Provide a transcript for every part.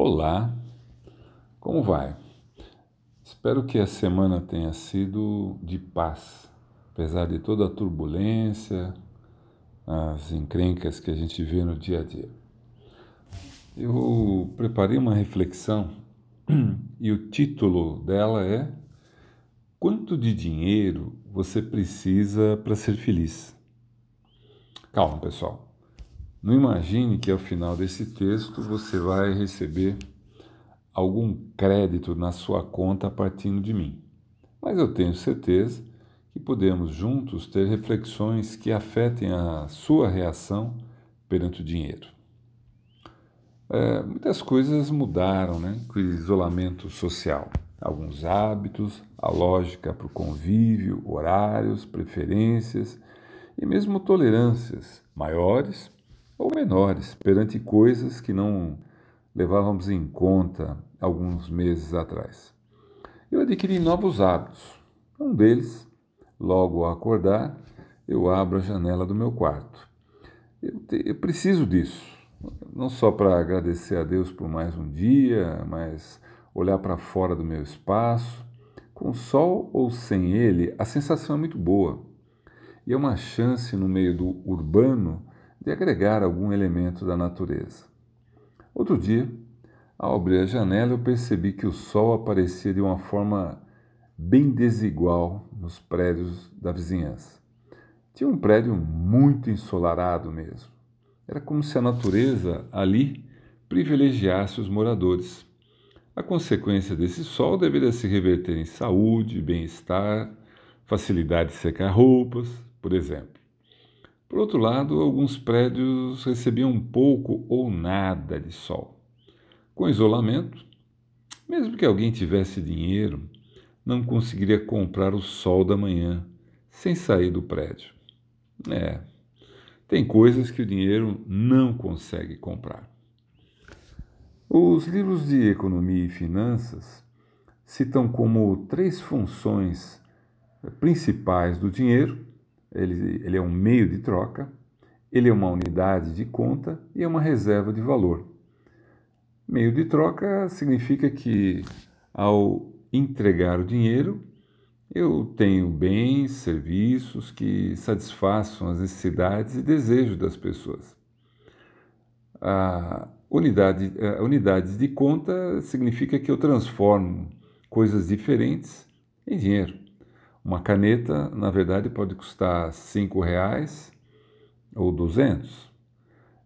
Olá, como vai? Espero que a semana tenha sido de paz, apesar de toda a turbulência, as encrencas que a gente vê no dia a dia. Eu preparei uma reflexão e o título dela é Quanto de dinheiro você precisa para ser feliz? Calma, pessoal. Não imagine que ao final desse texto você vai receber algum crédito na sua conta partindo de mim. Mas eu tenho certeza que podemos juntos ter reflexões que afetem a sua reação perante o dinheiro. É, muitas coisas mudaram né, com o isolamento social. Alguns hábitos, a lógica para o convívio, horários, preferências e mesmo tolerâncias maiores ou menores perante coisas que não levávamos em conta alguns meses atrás. Eu adquiri novos hábitos. Um deles, logo ao acordar, eu abro a janela do meu quarto. Eu, te, eu preciso disso, não só para agradecer a Deus por mais um dia, mas olhar para fora do meu espaço. Com sol ou sem ele, a sensação é muito boa. E é uma chance no meio do urbano de agregar algum elemento da natureza. Outro dia, ao abrir a janela, eu percebi que o sol aparecia de uma forma bem desigual nos prédios da vizinhança. Tinha um prédio muito ensolarado mesmo. Era como se a natureza ali privilegiasse os moradores. A consequência desse sol deveria se reverter em saúde, bem-estar, facilidade de secar roupas, por exemplo. Por outro lado, alguns prédios recebiam pouco ou nada de sol. Com isolamento, mesmo que alguém tivesse dinheiro, não conseguiria comprar o sol da manhã sem sair do prédio. É, tem coisas que o dinheiro não consegue comprar. Os livros de economia e finanças citam como três funções principais do dinheiro ele, ele é um meio de troca, ele é uma unidade de conta e é uma reserva de valor. Meio de troca significa que, ao entregar o dinheiro, eu tenho bens, serviços que satisfaçam as necessidades e desejos das pessoas. A unidade, a unidade de conta significa que eu transformo coisas diferentes em dinheiro. Uma caneta, na verdade, pode custar cinco reais ou duzentos.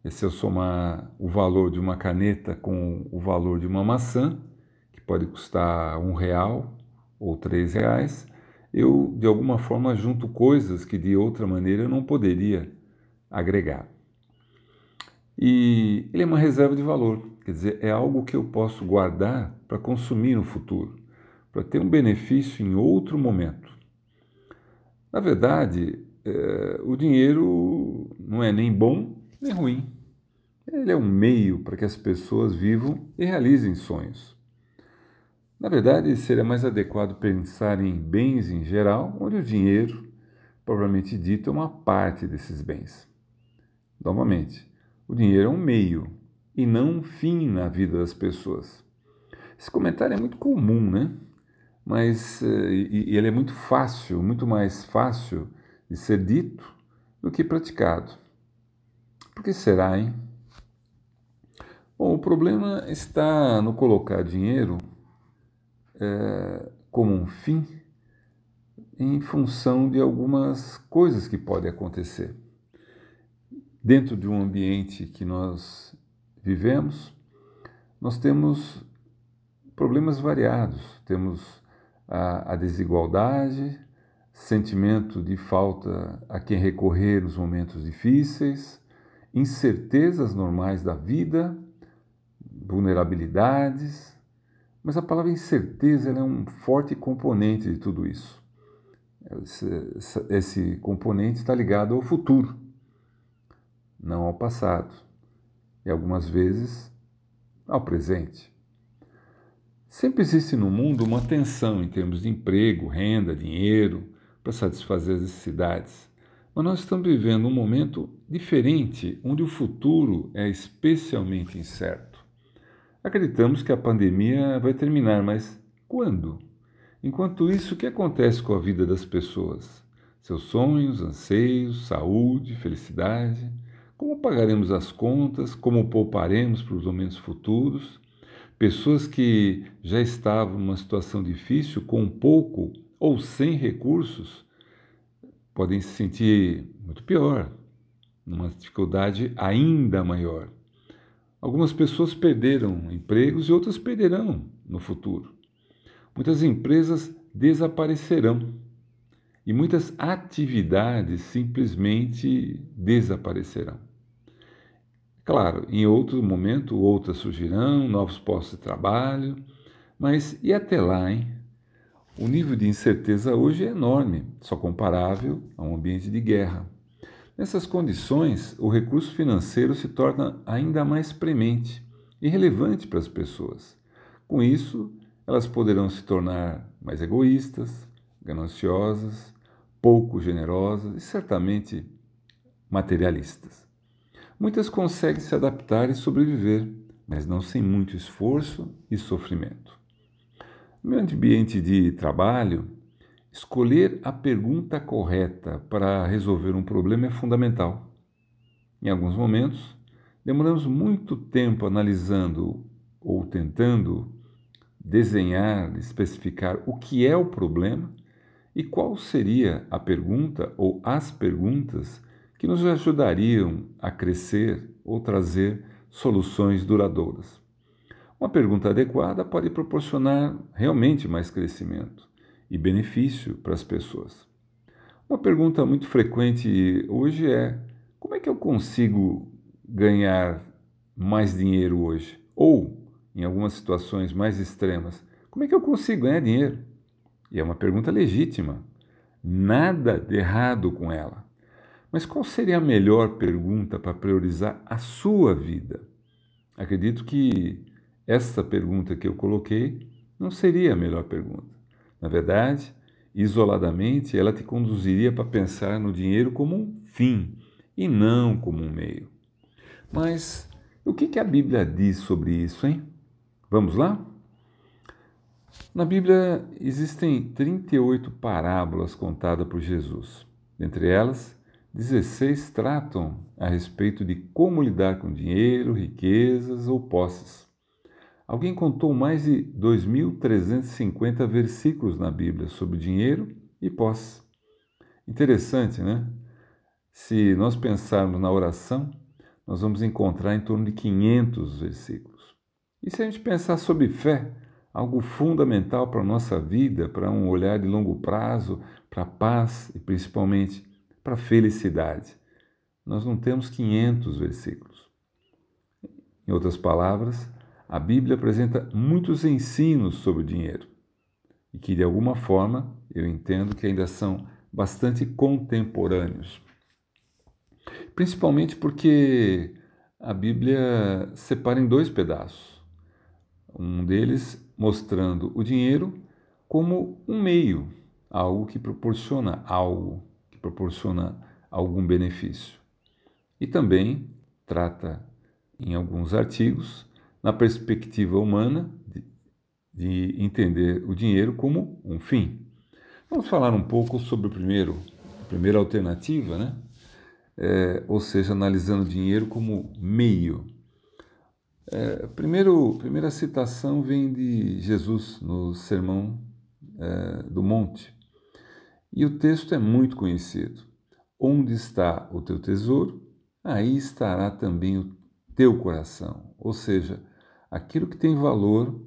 E se eu somar o valor de uma caneta com o valor de uma maçã, que pode custar um real ou três reais, eu de alguma forma junto coisas que de outra maneira eu não poderia agregar. E ele é uma reserva de valor, quer dizer, é algo que eu posso guardar para consumir no futuro, para ter um benefício em outro momento. Na verdade, é, o dinheiro não é nem bom nem ruim. Ele é um meio para que as pessoas vivam e realizem sonhos. Na verdade, seria mais adequado pensar em bens em geral, onde o dinheiro, propriamente dito, é uma parte desses bens. Novamente, o dinheiro é um meio e não um fim na vida das pessoas. Esse comentário é muito comum, né? Mas eh, e, ele é muito fácil, muito mais fácil de ser dito do que praticado. Por que será, hein? Bom, o problema está no colocar dinheiro é, como um fim em função de algumas coisas que podem acontecer. Dentro de um ambiente que nós vivemos, nós temos problemas variados, temos a, a desigualdade, sentimento de falta a quem recorrer nos momentos difíceis, incertezas normais da vida, vulnerabilidades. Mas a palavra incerteza é um forte componente de tudo isso. Esse, esse componente está ligado ao futuro, não ao passado, e algumas vezes ao presente. Sempre existe no mundo uma tensão em termos de emprego, renda, dinheiro, para satisfazer as necessidades. Mas nós estamos vivendo um momento diferente, onde o futuro é especialmente incerto. Acreditamos que a pandemia vai terminar, mas quando? Enquanto isso, o que acontece com a vida das pessoas? Seus sonhos, anseios, saúde, felicidade? Como pagaremos as contas? Como pouparemos para os momentos futuros? Pessoas que já estavam numa situação difícil, com pouco ou sem recursos, podem se sentir muito pior, numa dificuldade ainda maior. Algumas pessoas perderam empregos e outras perderão no futuro. Muitas empresas desaparecerão e muitas atividades simplesmente desaparecerão. Claro, em outro momento outras surgirão, novos postos de trabalho, mas e até lá, hein? O nível de incerteza hoje é enorme, só comparável a um ambiente de guerra. Nessas condições, o recurso financeiro se torna ainda mais premente e relevante para as pessoas. Com isso, elas poderão se tornar mais egoístas, gananciosas, pouco generosas e certamente materialistas. Muitas conseguem se adaptar e sobreviver, mas não sem muito esforço e sofrimento. No meu ambiente de trabalho, Escolher a pergunta correta para resolver um problema é fundamental. Em alguns momentos, demoramos muito tempo analisando ou tentando desenhar, especificar o que é o problema e qual seria a pergunta ou as perguntas que nos ajudariam a crescer ou trazer soluções duradouras. Uma pergunta adequada pode proporcionar realmente mais crescimento e benefício para as pessoas. Uma pergunta muito frequente hoje é: como é que eu consigo ganhar mais dinheiro hoje? Ou, em algumas situações mais extremas, como é que eu consigo ganhar dinheiro? E é uma pergunta legítima. Nada de errado com ela. Mas qual seria a melhor pergunta para priorizar a sua vida? Acredito que essa pergunta que eu coloquei não seria a melhor pergunta. Na verdade, isoladamente, ela te conduziria para pensar no dinheiro como um fim e não como um meio. Mas o que, que a Bíblia diz sobre isso, hein? Vamos lá? Na Bíblia existem 38 parábolas contadas por Jesus. Dentre elas, 16 tratam a respeito de como lidar com dinheiro, riquezas ou posses. Alguém contou mais de 2.350 versículos na Bíblia sobre dinheiro e posse. Interessante, né? Se nós pensarmos na oração, nós vamos encontrar em torno de 500 versículos. E se a gente pensar sobre fé, algo fundamental para a nossa vida, para um olhar de longo prazo, para a paz e principalmente para felicidade, nós não temos 500 versículos. Em outras palavras, a Bíblia apresenta muitos ensinos sobre o dinheiro e que, de alguma forma, eu entendo que ainda são bastante contemporâneos. Principalmente porque a Bíblia separa em dois pedaços. Um deles mostrando o dinheiro como um meio, algo que proporciona algo, proporciona algum benefício. E também trata, em alguns artigos, na perspectiva humana de, de entender o dinheiro como um fim. Vamos falar um pouco sobre o primeiro, a primeira alternativa, né? É, ou seja, analisando o dinheiro como meio. É, primeiro, primeira citação vem de Jesus no Sermão é, do Monte. E o texto é muito conhecido. Onde está o teu tesouro, aí estará também o teu coração. Ou seja, aquilo que tem valor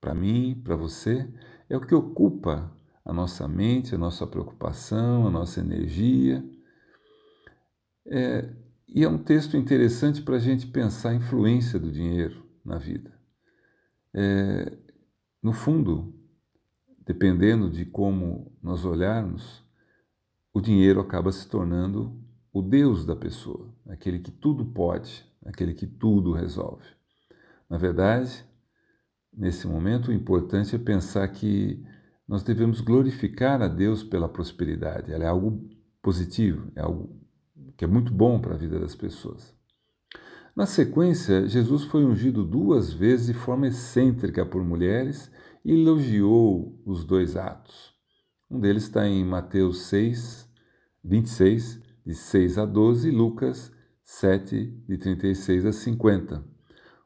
para mim, para você, é o que ocupa a nossa mente, a nossa preocupação, a nossa energia. É, e é um texto interessante para a gente pensar a influência do dinheiro na vida. É, no fundo, dependendo de como nós olharmos, o dinheiro acaba se tornando o Deus da pessoa, aquele que tudo pode, aquele que tudo resolve. Na verdade, nesse momento, o importante é pensar que nós devemos glorificar a Deus pela prosperidade. Ela é algo positivo, é algo que é muito bom para a vida das pessoas. Na sequência, Jesus foi ungido duas vezes de forma excêntrica por mulheres e elogiou os dois atos. Um deles está em Mateus 6, 26, de 6 a 12, e Lucas 7, de 36 a 50.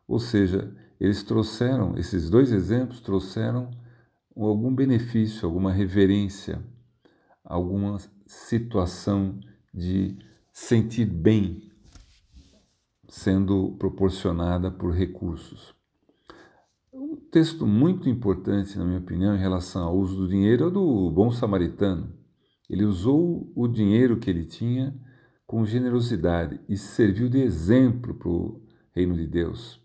Ou seja, eles trouxeram, esses dois exemplos trouxeram algum benefício, alguma reverência, alguma situação de sentir bem sendo proporcionada por recursos. Um texto muito importante, na minha opinião, em relação ao uso do dinheiro é do bom samaritano. Ele usou o dinheiro que ele tinha com generosidade e serviu de exemplo para o reino de Deus.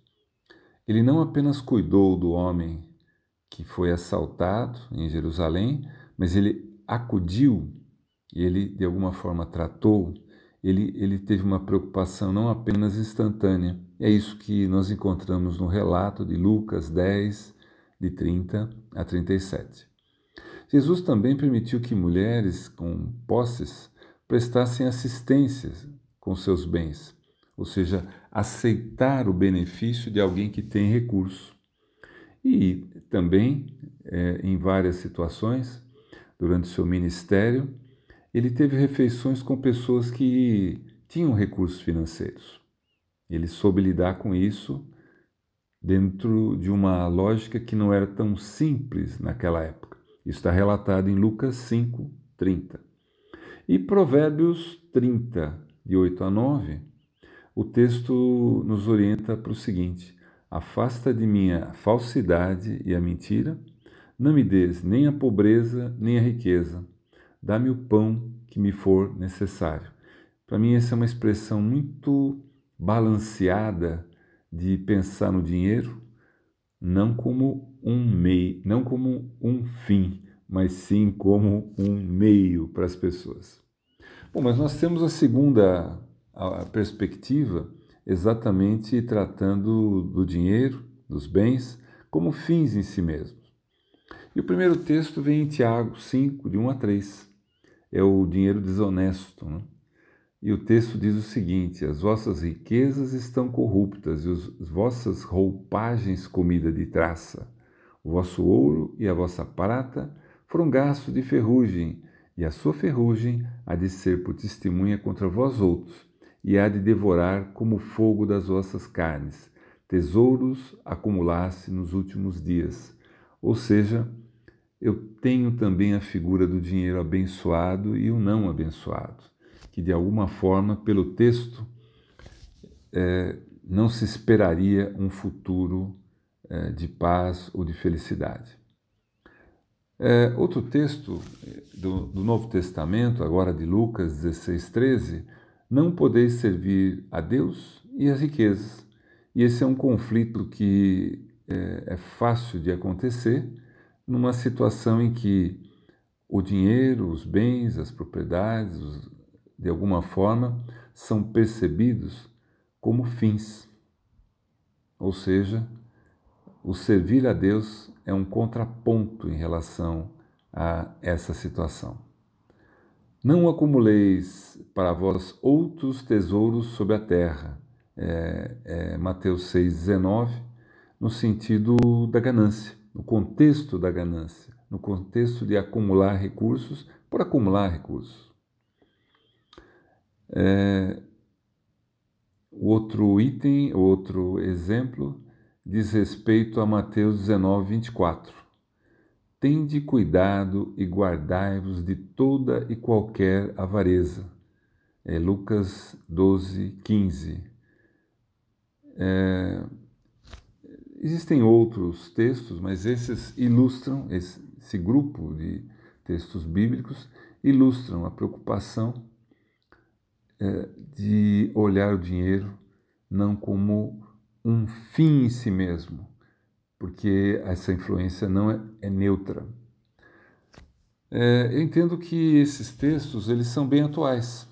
Ele não apenas cuidou do homem que foi assaltado em Jerusalém, mas ele acudiu e ele de alguma forma tratou, ele, ele teve uma preocupação não apenas instantânea. É isso que nós encontramos no relato de Lucas 10, de 30 a 37. Jesus também permitiu que mulheres com posses prestassem assistência com seus bens, ou seja, aceitar o benefício de alguém que tem recurso. E também, é, em várias situações, durante seu ministério, ele teve refeições com pessoas que tinham recursos financeiros. Ele soube lidar com isso dentro de uma lógica que não era tão simples naquela época. Isso está relatado em Lucas 5, 30. E Provérbios 30, de 8 a 9, o texto nos orienta para o seguinte: Afasta de mim a falsidade e a mentira, não me des nem a pobreza nem a riqueza dá-me o pão que me for necessário. Para mim, essa é uma expressão muito balanceada de pensar no dinheiro não como um meio, não como um fim, mas sim como um meio para as pessoas. Bom, mas nós temos a segunda a perspectiva exatamente tratando do dinheiro, dos bens, como fins em si mesmos. E o primeiro texto vem em Tiago 5, de 1 a 3 é o dinheiro desonesto. Né? E o texto diz o seguinte: As vossas riquezas estão corruptas, e as vossas roupagens comida de traça. O vosso ouro e a vossa prata foram gastos de ferrugem, e a sua ferrugem há de ser por testemunha contra vós outros, e há de devorar como fogo das vossas carnes, tesouros acumulasse nos últimos dias. Ou seja, eu tenho também a figura do dinheiro abençoado e o não abençoado, que de alguma forma, pelo texto, é, não se esperaria um futuro é, de paz ou de felicidade. É, outro texto do, do, Novo Testamento, agora de Lucas 16, 13, não podeis servir a Deus e as riquezas. E esse é um conflito que é, é fácil de acontecer numa situação em que o dinheiro, os bens, as propriedades, de alguma forma, são percebidos como fins. Ou seja, o servir a Deus é um contraponto em relação a essa situação. Não acumuleis para vós outros tesouros sobre a terra. É, é Mateus 6,19, no sentido da ganância no contexto da ganância, no contexto de acumular recursos por acumular recursos. É, outro item, outro exemplo, diz respeito a Mateus 19, 24. Tende cuidado e guardai-vos de toda e qualquer avareza. É Lucas 12, 15. É, Existem outros textos, mas esses ilustram, esse, esse grupo de textos bíblicos ilustram a preocupação é, de olhar o dinheiro não como um fim em si mesmo, porque essa influência não é, é neutra. É, eu entendo que esses textos eles são bem atuais.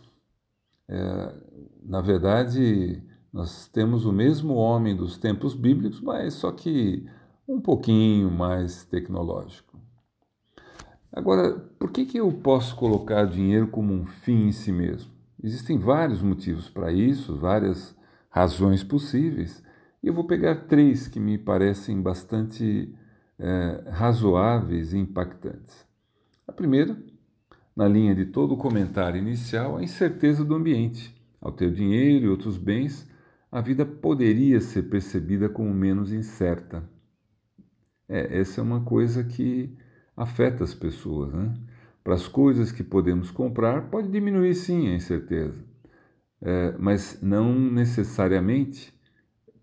É, na verdade, nós temos o mesmo homem dos tempos bíblicos, mas só que um pouquinho mais tecnológico. Agora, por que, que eu posso colocar dinheiro como um fim em si mesmo? Existem vários motivos para isso, várias razões possíveis e eu vou pegar três que me parecem bastante é, razoáveis e impactantes. A primeira, na linha de todo o comentário inicial, a incerteza do ambiente. Ao ter dinheiro e outros bens, a vida poderia ser percebida como menos incerta. É, essa é uma coisa que afeta as pessoas. Né? Para as coisas que podemos comprar, pode diminuir sim a incerteza, é, mas não necessariamente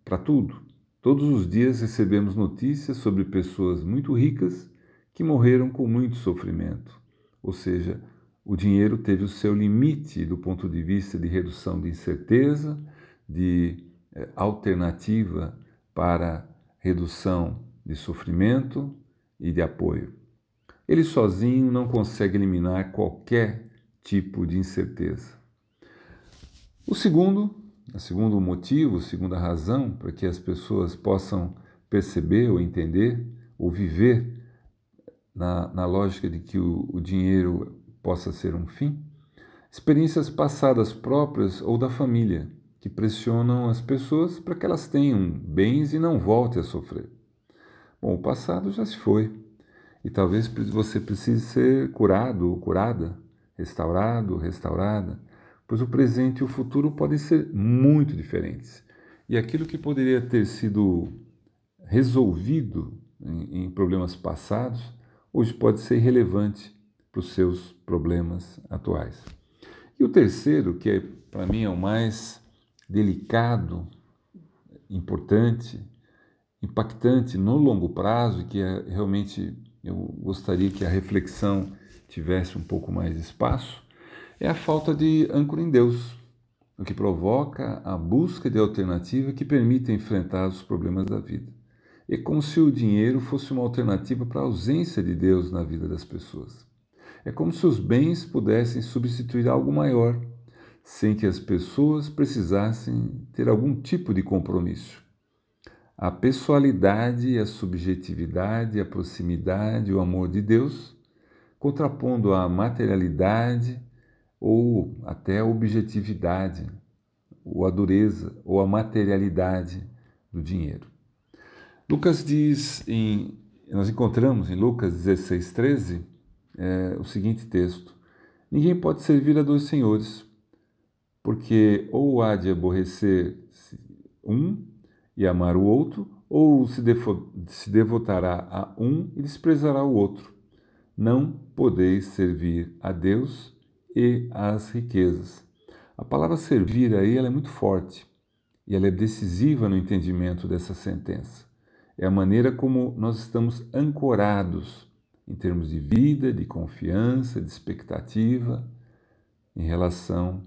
para tudo. Todos os dias recebemos notícias sobre pessoas muito ricas que morreram com muito sofrimento. Ou seja, o dinheiro teve o seu limite do ponto de vista de redução de incerteza, de eh, alternativa para redução de sofrimento e de apoio. Ele sozinho não consegue eliminar qualquer tipo de incerteza. O segundo o segundo motivo, a segunda razão para que as pessoas possam perceber ou entender ou viver na, na lógica de que o, o dinheiro possa ser um fim, experiências passadas próprias ou da família que pressionam as pessoas para que elas tenham bens e não voltem a sofrer. Bom, o passado já se foi e talvez você precise ser curado ou curada, restaurado, restaurada pois o presente e o futuro podem ser muito diferentes. E aquilo que poderia ter sido resolvido em, em problemas passados, hoje pode ser relevante para os seus problemas atuais. E o terceiro, que é, para mim é o mais delicado, importante, impactante no longo prazo, e que é, realmente eu gostaria que a reflexão tivesse um pouco mais de espaço, é a falta de âncora em Deus, o que provoca a busca de alternativa que permita enfrentar os problemas da vida. É como se o dinheiro fosse uma alternativa para a ausência de Deus na vida das pessoas. É como se os bens pudessem substituir algo maior, sem que as pessoas precisassem ter algum tipo de compromisso. A pessoalidade, a subjetividade, a proximidade, o amor de Deus, contrapondo a materialidade, ou até a objetividade, ou a dureza, ou a materialidade do dinheiro. Lucas diz, em, nós encontramos em Lucas 16, 13, é, o seguinte texto: Ninguém pode servir a dois senhores, porque ou há de aborrecer um e amar o outro, ou se, se devotará a um e desprezará o outro. Não podeis servir a Deus e as riquezas. A palavra servir aí ela é muito forte e ela é decisiva no entendimento dessa sentença. É a maneira como nós estamos ancorados em termos de vida, de confiança, de expectativa em relação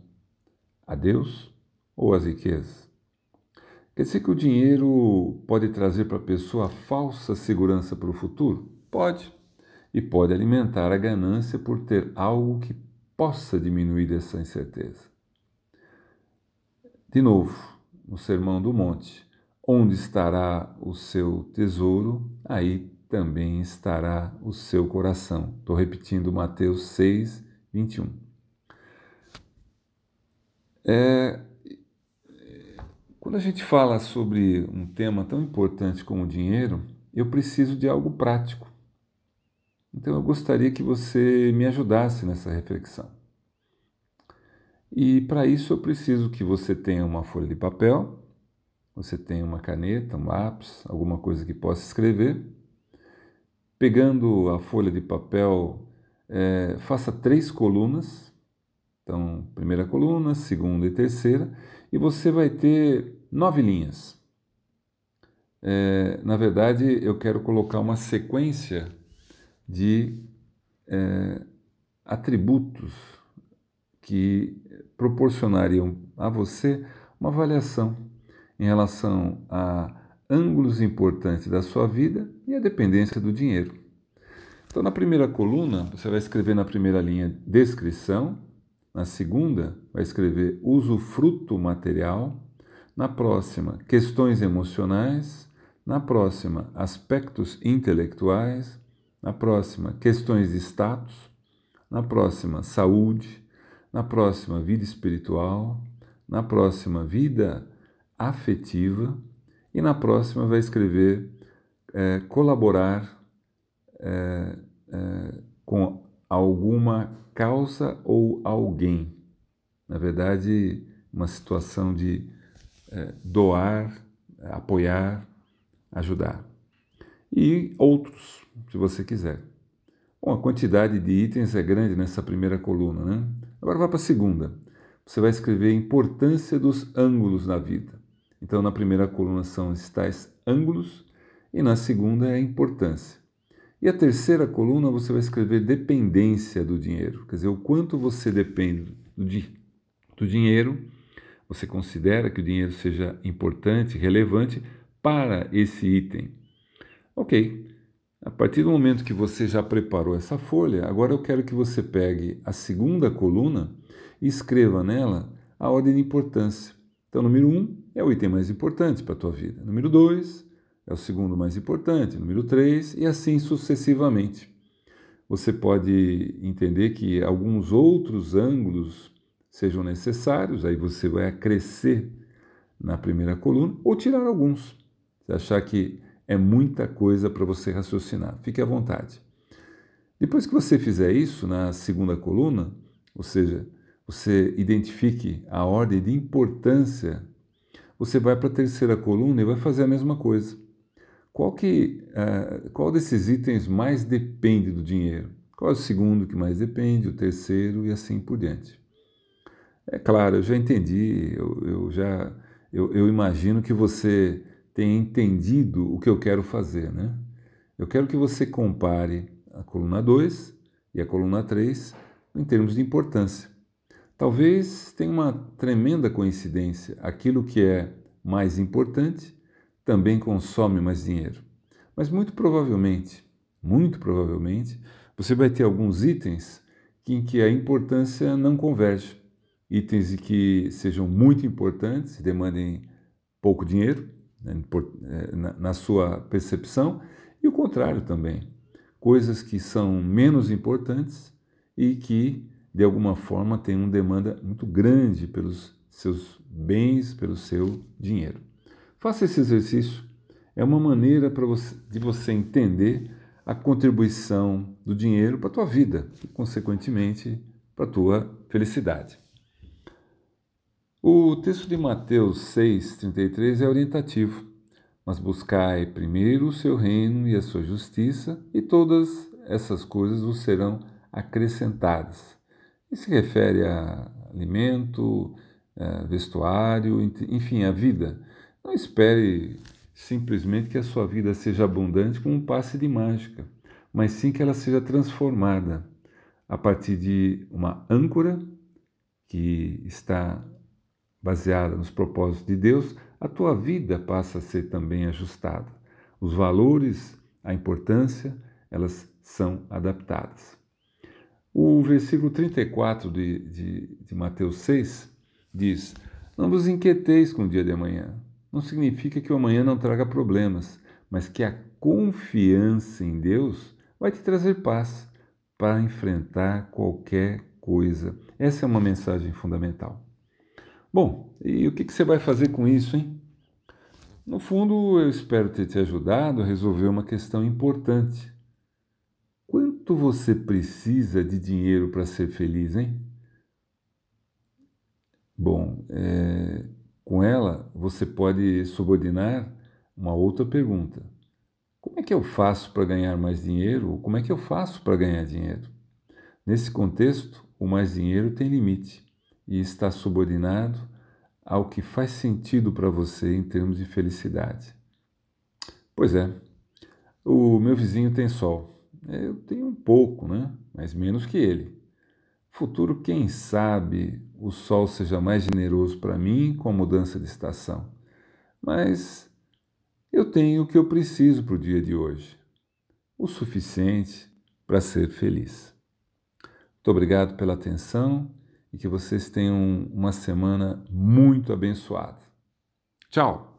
a Deus ou às riquezas. Quer dizer que o dinheiro pode trazer para a pessoa falsa segurança para o futuro? Pode. E pode alimentar a ganância por ter algo que possa diminuir essa incerteza. De novo, no Sermão do Monte, onde estará o seu tesouro, aí também estará o seu coração. Estou repetindo Mateus 6, 21. É, quando a gente fala sobre um tema tão importante como o dinheiro, eu preciso de algo prático. Então eu gostaria que você me ajudasse nessa reflexão. E para isso eu preciso que você tenha uma folha de papel, você tenha uma caneta, um lápis, alguma coisa que possa escrever. Pegando a folha de papel, é, faça três colunas. Então, primeira coluna, segunda e terceira, e você vai ter nove linhas. É, na verdade, eu quero colocar uma sequência de é, atributos que proporcionariam a você uma avaliação em relação a ângulos importantes da sua vida e a dependência do dinheiro. Então, na primeira coluna, você vai escrever na primeira linha descrição, na segunda, vai escrever usufruto material, na próxima, questões emocionais, na próxima, aspectos intelectuais, na próxima, questões de status, na próxima, saúde, na próxima, vida espiritual, na próxima, vida afetiva. E na próxima vai escrever é, colaborar é, é, com alguma causa ou alguém. Na verdade, uma situação de é, doar, apoiar, ajudar. E outros, se você quiser. Bom, a quantidade de itens é grande nessa primeira coluna, né? Agora vá para a segunda. Você vai escrever a importância dos ângulos na vida. Então, na primeira coluna são os tais ângulos e na segunda é a importância. E a terceira coluna você vai escrever dependência do dinheiro, quer dizer, o quanto você depende do, di do dinheiro, você considera que o dinheiro seja importante, relevante para esse item. Ok, a partir do momento que você já preparou essa folha, agora eu quero que você pegue a segunda coluna e escreva nela a ordem de importância. Então, número 1 um é o item mais importante para a tua vida. Número 2 é o segundo mais importante. Número 3 e assim sucessivamente. Você pode entender que alguns outros ângulos sejam necessários, aí você vai acrescer na primeira coluna ou tirar alguns. Se achar que é muita coisa para você raciocinar, fique à vontade. Depois que você fizer isso na segunda coluna, ou seja, você identifique a ordem de importância, você vai para a terceira coluna e vai fazer a mesma coisa. Qual, que, uh, qual desses itens mais depende do dinheiro? Qual é o segundo que mais depende, o terceiro e assim por diante? É claro, eu já entendi, eu, eu já eu, eu imagino que você tenha entendido o que eu quero fazer, né? Eu quero que você compare a coluna 2 e a coluna 3 em termos de importância. Talvez tenha uma tremenda coincidência. Aquilo que é mais importante também consome mais dinheiro. Mas muito provavelmente, muito provavelmente, você vai ter alguns itens em que a importância não converge. Itens que sejam muito importantes demandem pouco dinheiro, né, eh, na sua percepção, e o contrário também. Coisas que são menos importantes e que de alguma forma tem uma demanda muito grande pelos seus bens, pelo seu dinheiro. Faça esse exercício. É uma maneira você, de você entender a contribuição do dinheiro para a tua vida e, consequentemente, para a tua felicidade. O texto de Mateus 6,33 é orientativo. Mas buscai primeiro o seu reino e a sua justiça, e todas essas coisas vos serão acrescentadas. E se refere a alimento, a vestuário, enfim, a vida. Não espere simplesmente que a sua vida seja abundante como um passe de mágica, mas sim que ela seja transformada a partir de uma âncora que está baseada nos propósitos de Deus, a tua vida passa a ser também ajustada. Os valores, a importância, elas são adaptadas. O versículo 34 de, de, de Mateus 6 diz: Não vos inquieteis com o dia de amanhã. Não significa que o amanhã não traga problemas, mas que a confiança em Deus vai te trazer paz para enfrentar qualquer coisa. Essa é uma mensagem fundamental. Bom, e o que você vai fazer com isso, hein? No fundo, eu espero ter te ajudado a resolver uma questão importante Quanto você precisa de dinheiro para ser feliz, hein? Bom, é, com ela você pode subordinar uma outra pergunta. Como é que eu faço para ganhar mais dinheiro? Ou como é que eu faço para ganhar dinheiro? Nesse contexto, o mais dinheiro tem limite e está subordinado ao que faz sentido para você em termos de felicidade. Pois é, o meu vizinho tem sol. Eu tenho um pouco, né? mas menos que ele. Futuro, quem sabe o sol seja mais generoso para mim com a mudança de estação. Mas eu tenho o que eu preciso para o dia de hoje. O suficiente para ser feliz. Muito obrigado pela atenção e que vocês tenham uma semana muito abençoada. Tchau!